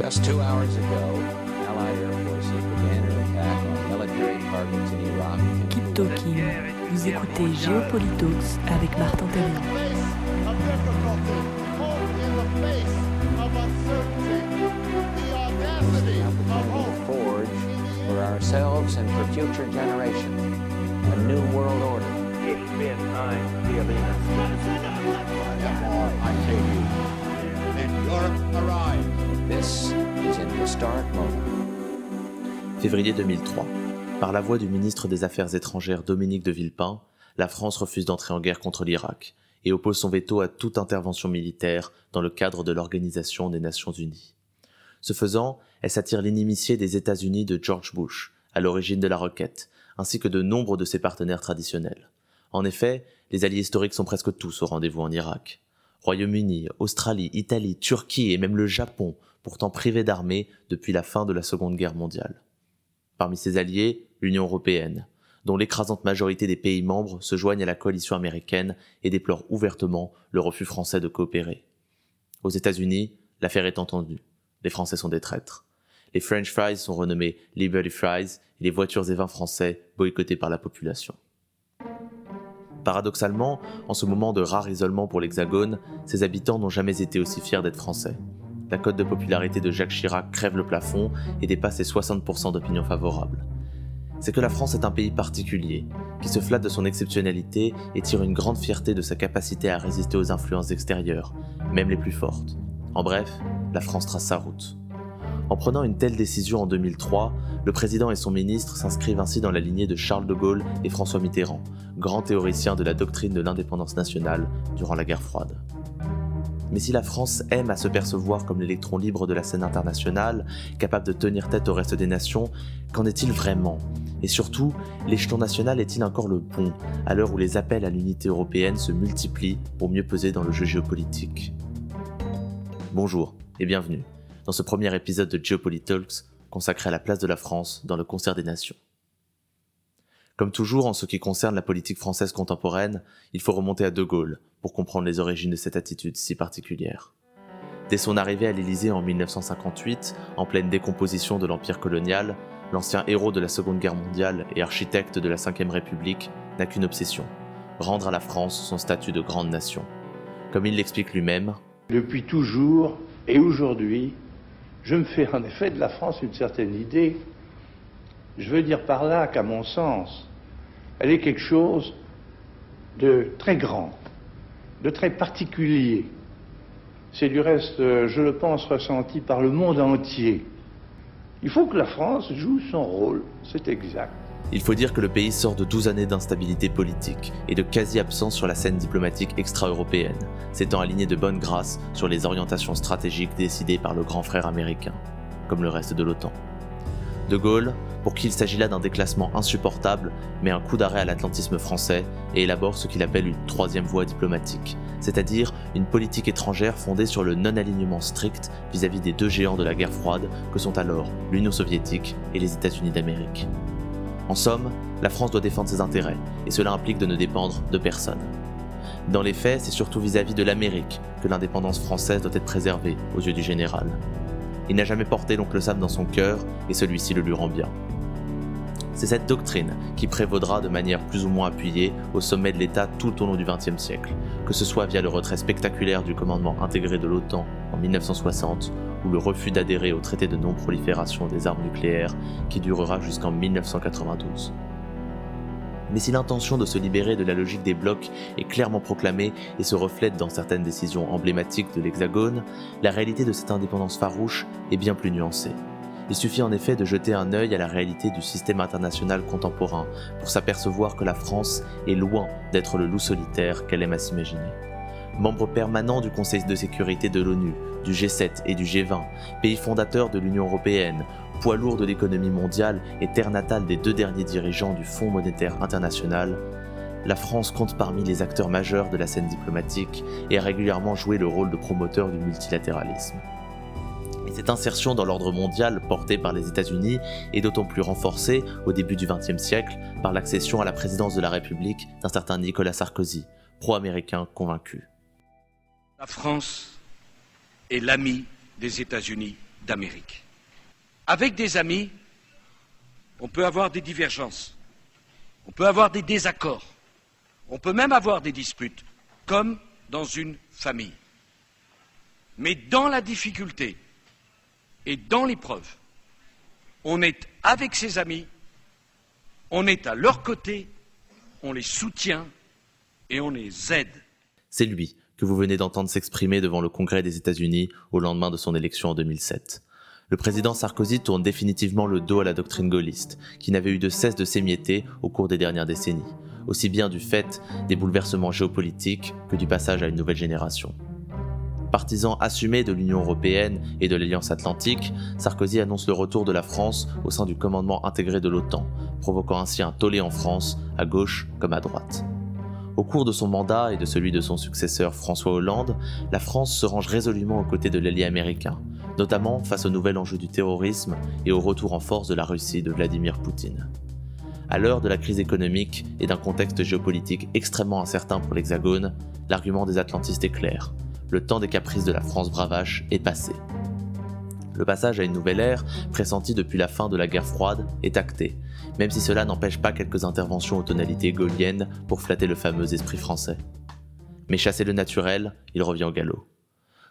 Just two hours ago, Allied Air Forces began an attack on military targets in Iraq. Keep talking. Vous écoutez Géopolitalks avec Martin Terrien. of difficulty, hope in the face of uncertainty, the audacity of opportunity hope. to forge for ourselves and for future generations a new world order. Février 2003. Par la voix du ministre des Affaires étrangères Dominique de Villepin, la France refuse d'entrer en guerre contre l'Irak et oppose son veto à toute intervention militaire dans le cadre de l'Organisation des Nations Unies. Ce faisant, elle s'attire l'inimitié des États-Unis de George Bush, à l'origine de la requête, ainsi que de nombre de ses partenaires traditionnels. En effet, les alliés historiques sont presque tous au rendez-vous en Irak. Royaume-Uni, Australie, Italie, Turquie et même le Japon, pourtant privés d'armées depuis la fin de la Seconde Guerre mondiale. Parmi ses alliés, l'Union européenne, dont l'écrasante majorité des pays membres se joignent à la coalition américaine et déplorent ouvertement le refus français de coopérer. Aux États-Unis, l'affaire est entendue. Les Français sont des traîtres. Les French fries sont renommés Liberty Fries et les voitures et vins français boycottés par la population. Paradoxalement, en ce moment de rare isolement pour l'Hexagone, ses habitants n'ont jamais été aussi fiers d'être français. La cote de popularité de Jacques Chirac crève le plafond et dépasse les 60% d'opinion favorable. C'est que la France est un pays particulier, qui se flatte de son exceptionnalité et tire une grande fierté de sa capacité à résister aux influences extérieures, même les plus fortes. En bref, la France trace sa route. En prenant une telle décision en 2003, le président et son ministre s'inscrivent ainsi dans la lignée de Charles de Gaulle et François Mitterrand, grands théoriciens de la doctrine de l'indépendance nationale durant la guerre froide. Mais si la France aime à se percevoir comme l'électron libre de la scène internationale, capable de tenir tête au reste des nations, qu'en est-il vraiment? Et surtout, l'échelon national est-il encore le bon, à l'heure où les appels à l'unité européenne se multiplient pour mieux peser dans le jeu géopolitique? Bonjour et bienvenue dans ce premier épisode de Geopolitalks consacré à la place de la France dans le concert des nations. Comme toujours en ce qui concerne la politique française contemporaine, il faut remonter à De Gaulle pour comprendre les origines de cette attitude si particulière. Dès son arrivée à l'Élysée en 1958, en pleine décomposition de l'empire colonial, l'ancien héros de la Seconde Guerre mondiale et architecte de la Ve République n'a qu'une obsession, rendre à la France son statut de grande nation. Comme il l'explique lui-même, Depuis toujours et aujourd'hui, je me fais en effet de la France une certaine idée. Je veux dire par là qu'à mon sens, elle est quelque chose de très grand, de très particulier. C'est du reste, euh, je le pense, ressenti par le monde entier. Il faut que la France joue son rôle, c'est exact. Il faut dire que le pays sort de 12 années d'instabilité politique et de quasi-absence sur la scène diplomatique extra-européenne, s'étant aligné de bonne grâce sur les orientations stratégiques décidées par le grand frère américain, comme le reste de l'OTAN. De Gaulle, pour qui il s'agit là d'un déclassement insupportable, met un coup d'arrêt à l'atlantisme français et élabore ce qu'il appelle une troisième voie diplomatique, c'est-à-dire une politique étrangère fondée sur le non-alignement strict vis-à-vis des deux géants de la guerre froide que sont alors l'Union soviétique et les États-Unis d'Amérique. En somme, la France doit défendre ses intérêts, et cela implique de ne dépendre de personne. Dans les faits, c'est surtout vis-à-vis de l'Amérique que l'indépendance française doit être préservée aux yeux du général. Il n'a jamais porté l'oncle Sam dans son cœur, et celui-ci le lui rend bien. C'est cette doctrine qui prévaudra de manière plus ou moins appuyée au sommet de l'État tout au long du XXe siècle, que ce soit via le retrait spectaculaire du commandement intégré de l'OTAN en 1960 ou le refus d'adhérer au traité de non-prolifération des armes nucléaires qui durera jusqu'en 1992. Mais si l'intention de se libérer de la logique des blocs est clairement proclamée et se reflète dans certaines décisions emblématiques de l'Hexagone, la réalité de cette indépendance farouche est bien plus nuancée. Il suffit en effet de jeter un œil à la réalité du système international contemporain pour s'apercevoir que la France est loin d'être le loup solitaire qu'elle aime à s'imaginer. Membre permanent du Conseil de sécurité de l'ONU, du G7 et du G20, pays fondateur de l'Union européenne, poids lourd de l'économie mondiale et terre natale des deux derniers dirigeants du Fonds monétaire international, la France compte parmi les acteurs majeurs de la scène diplomatique et a régulièrement joué le rôle de promoteur du multilatéralisme. Et cette insertion dans l'ordre mondial portée par les États-Unis est d'autant plus renforcée au début du XXe siècle par l'accession à la présidence de la République d'un certain Nicolas Sarkozy, pro-américain convaincu. La France est l'ami des États-Unis d'Amérique. Avec des amis, on peut avoir des divergences, on peut avoir des désaccords, on peut même avoir des disputes, comme dans une famille. Mais dans la difficulté et dans l'épreuve, on est avec ses amis, on est à leur côté, on les soutient et on les aide. C'est lui que vous venez d'entendre s'exprimer devant le Congrès des États-Unis au lendemain de son élection en 2007. Le président Sarkozy tourne définitivement le dos à la doctrine gaulliste, qui n'avait eu de cesse de s'émietter au cours des dernières décennies, aussi bien du fait des bouleversements géopolitiques que du passage à une nouvelle génération. Partisan assumé de l'Union européenne et de l'Alliance atlantique, Sarkozy annonce le retour de la France au sein du commandement intégré de l'OTAN, provoquant ainsi un tollé en France, à gauche comme à droite. Au cours de son mandat et de celui de son successeur François Hollande, la France se range résolument aux côtés de l'allié américain, notamment face au nouvel enjeu du terrorisme et au retour en force de la Russie de Vladimir Poutine. À l'heure de la crise économique et d'un contexte géopolitique extrêmement incertain pour l'Hexagone, l'argument des atlantistes est clair le temps des caprices de la France bravache est passé. Le passage à une nouvelle ère, pressenti depuis la fin de la guerre froide, est acté, même si cela n'empêche pas quelques interventions aux tonalités gaulliennes pour flatter le fameux esprit français. Mais chasser le naturel, il revient au galop.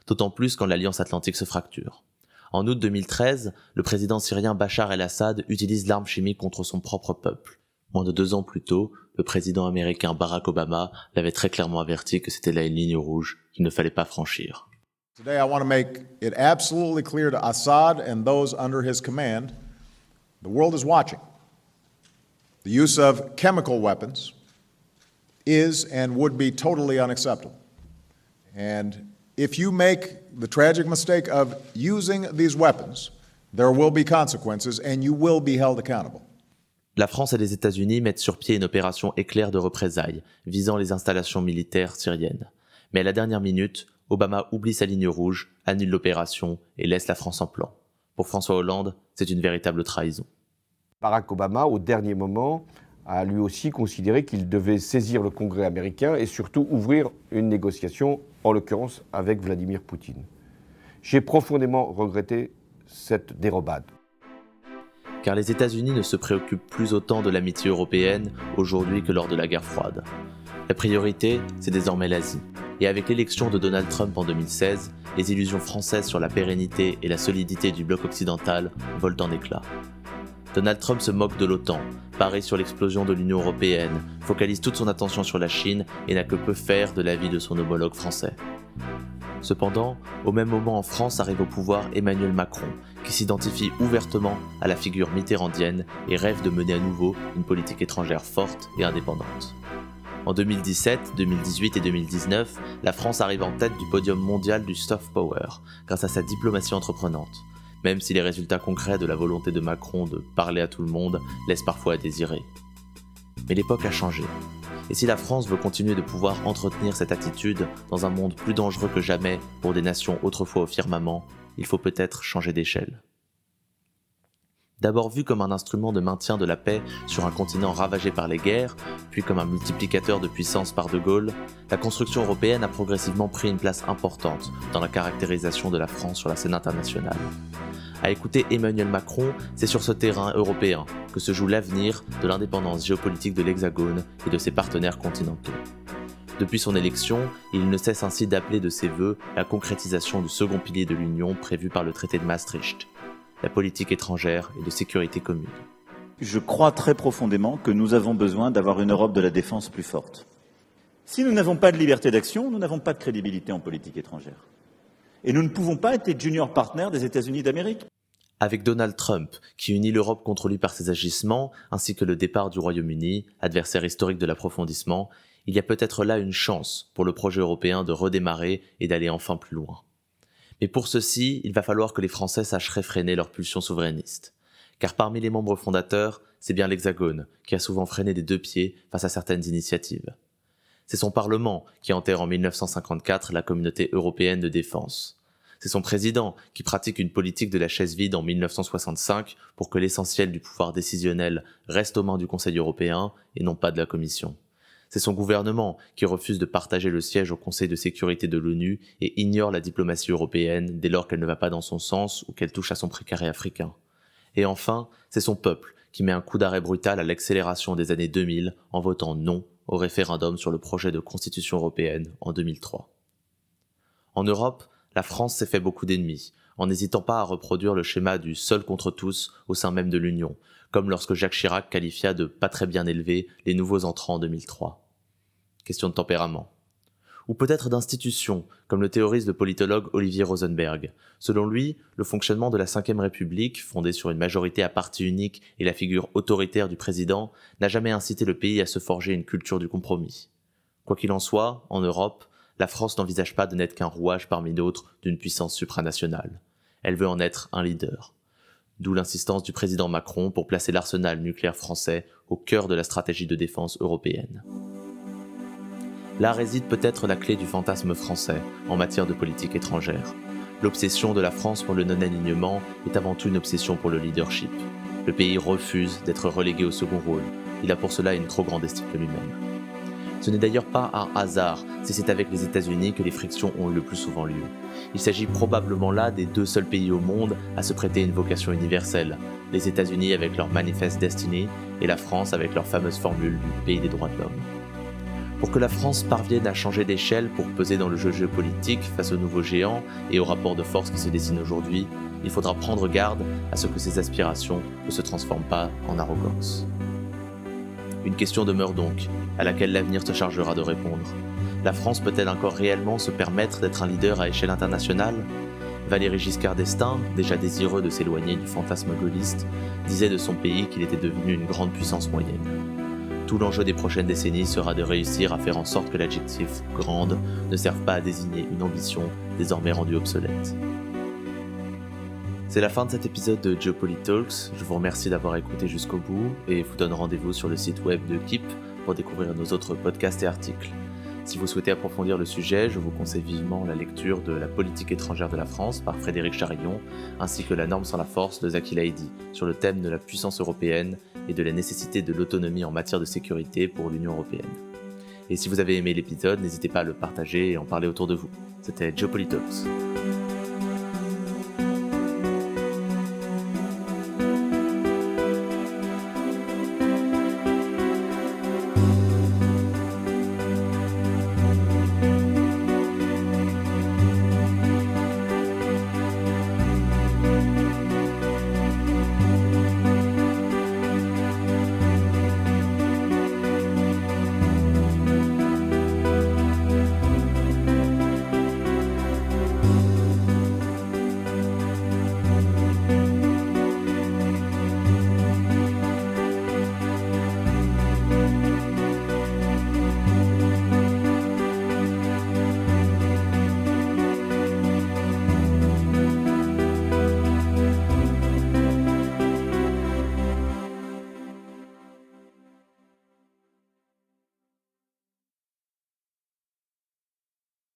D'autant plus quand l'Alliance Atlantique se fracture. En août 2013, le président syrien Bachar el-Assad utilise l'arme chimique contre son propre peuple. Moins de deux ans plus tôt, le président américain Barack Obama l'avait très clairement averti que c'était la ligne rouge qu'il ne fallait pas franchir. Today, I want to make it absolutely clear to Assad and those under his command the world is watching. The use of chemical weapons is and would be totally unacceptable. And if you make the tragic mistake of using these weapons, there will be consequences and you will be held accountable. La France et les États-Unis mettent sur pied une opération éclair de représailles visant les installations militaires syriennes. Mais à la dernière minute, Obama oublie sa ligne rouge, annule l'opération et laisse la France en plan. Pour François Hollande, c'est une véritable trahison. Barack Obama, au dernier moment, a lui aussi considéré qu'il devait saisir le Congrès américain et surtout ouvrir une négociation, en l'occurrence avec Vladimir Poutine. J'ai profondément regretté cette dérobade. Car les États-Unis ne se préoccupent plus autant de l'amitié européenne aujourd'hui que lors de la guerre froide. La priorité, c'est désormais l'Asie. Et avec l'élection de Donald Trump en 2016, les illusions françaises sur la pérennité et la solidité du bloc occidental volent en éclats. Donald Trump se moque de l'OTAN, parie sur l'explosion de l'Union européenne, focalise toute son attention sur la Chine et n'a que peu faire de l'avis de son homologue français. Cependant, au même moment en France arrive au pouvoir Emmanuel Macron, qui s'identifie ouvertement à la figure mitterrandienne et rêve de mener à nouveau une politique étrangère forte et indépendante. En 2017, 2018 et 2019, la France arrive en tête du podium mondial du soft power grâce à sa diplomatie entreprenante, même si les résultats concrets de la volonté de Macron de parler à tout le monde laissent parfois à désirer. Mais l'époque a changé. Et si la France veut continuer de pouvoir entretenir cette attitude dans un monde plus dangereux que jamais pour des nations autrefois au firmament, il faut peut-être changer d'échelle. D'abord vu comme un instrument de maintien de la paix sur un continent ravagé par les guerres, puis comme un multiplicateur de puissance par De Gaulle, la construction européenne a progressivement pris une place importante dans la caractérisation de la France sur la scène internationale. À écouter Emmanuel Macron, c'est sur ce terrain européen que se joue l'avenir de l'indépendance géopolitique de l'Hexagone et de ses partenaires continentaux. Depuis son élection, il ne cesse ainsi d'appeler de ses voeux la concrétisation du second pilier de l'Union prévu par le traité de Maastricht, la politique étrangère et de sécurité commune. Je crois très profondément que nous avons besoin d'avoir une Europe de la défense plus forte. Si nous n'avons pas de liberté d'action, nous n'avons pas de crédibilité en politique étrangère. Et nous ne pouvons pas être junior partners des États-Unis d'Amérique. Avec Donald Trump, qui unit l'Europe contre lui par ses agissements, ainsi que le départ du Royaume-Uni, adversaire historique de l'approfondissement, il y a peut-être là une chance pour le projet européen de redémarrer et d'aller enfin plus loin. Mais pour ceci, il va falloir que les Français sachent réfréner leur pulsion souverainiste. Car parmi les membres fondateurs, c'est bien l'Hexagone qui a souvent freiné des deux pieds face à certaines initiatives. C'est son Parlement qui enterre en 1954 la communauté européenne de défense. C'est son président qui pratique une politique de la chaise vide en 1965 pour que l'essentiel du pouvoir décisionnel reste aux mains du Conseil européen et non pas de la Commission. C'est son gouvernement qui refuse de partager le siège au Conseil de sécurité de l'ONU et ignore la diplomatie européenne dès lors qu'elle ne va pas dans son sens ou qu'elle touche à son précaré africain. Et enfin, c'est son peuple qui met un coup d'arrêt brutal à l'accélération des années 2000 en votant non au référendum sur le projet de constitution européenne en 2003. En Europe, la France s'est fait beaucoup d'ennemis, en n'hésitant pas à reproduire le schéma du seul contre tous au sein même de l'Union, comme lorsque Jacques Chirac qualifia de pas très bien élevés les nouveaux entrants en 2003. Question de tempérament. Ou peut-être d'institution, comme le théorise le politologue Olivier Rosenberg. Selon lui, le fonctionnement de la Ve République, fondée sur une majorité à parti unique et la figure autoritaire du président, n'a jamais incité le pays à se forger une culture du compromis. Quoi qu'il en soit, en Europe, la France n'envisage pas de n'être qu'un rouage parmi d'autres d'une puissance supranationale. Elle veut en être un leader. D'où l'insistance du président Macron pour placer l'arsenal nucléaire français au cœur de la stratégie de défense européenne. Là réside peut-être la clé du fantasme français en matière de politique étrangère. L'obsession de la France pour le non-alignement est avant tout une obsession pour le leadership. Le pays refuse d'être relégué au second rôle. Il a pour cela une trop grande estime de lui-même. Ce n'est d'ailleurs pas un hasard si c'est avec les États-Unis que les frictions ont le plus souvent lieu. Il s'agit probablement là des deux seuls pays au monde à se prêter une vocation universelle, les États-Unis avec leur Manifest Destiny et la France avec leur fameuse formule du pays des droits de l'homme. Pour que la France parvienne à changer d'échelle pour peser dans le jeu géopolitique face aux nouveaux géants et aux rapports de force qui se dessinent aujourd'hui, il faudra prendre garde à ce que ces aspirations ne se transforment pas en arrogance. Une question demeure donc, à laquelle l'avenir se chargera de répondre. La France peut-elle encore réellement se permettre d'être un leader à échelle internationale? Valéry Giscard d'Estaing, déjà désireux de s'éloigner du fantasme gaulliste, disait de son pays qu'il était devenu une grande puissance moyenne. Tout l'enjeu des prochaines décennies sera de réussir à faire en sorte que l'adjectif grande ne serve pas à désigner une ambition désormais rendue obsolète. C'est la fin de cet épisode de Geopolitalks. Je vous remercie d'avoir écouté jusqu'au bout et vous donne rendez-vous sur le site web de KIP pour découvrir nos autres podcasts et articles. Si vous souhaitez approfondir le sujet, je vous conseille vivement la lecture de La politique étrangère de la France par Frédéric Charillon, ainsi que La norme sans la force de Zaki Laïdi sur le thème de la puissance européenne et de la nécessité de l'autonomie en matière de sécurité pour l'Union européenne. Et si vous avez aimé l'épisode, n'hésitez pas à le partager et en parler autour de vous. C'était Geopolitalks.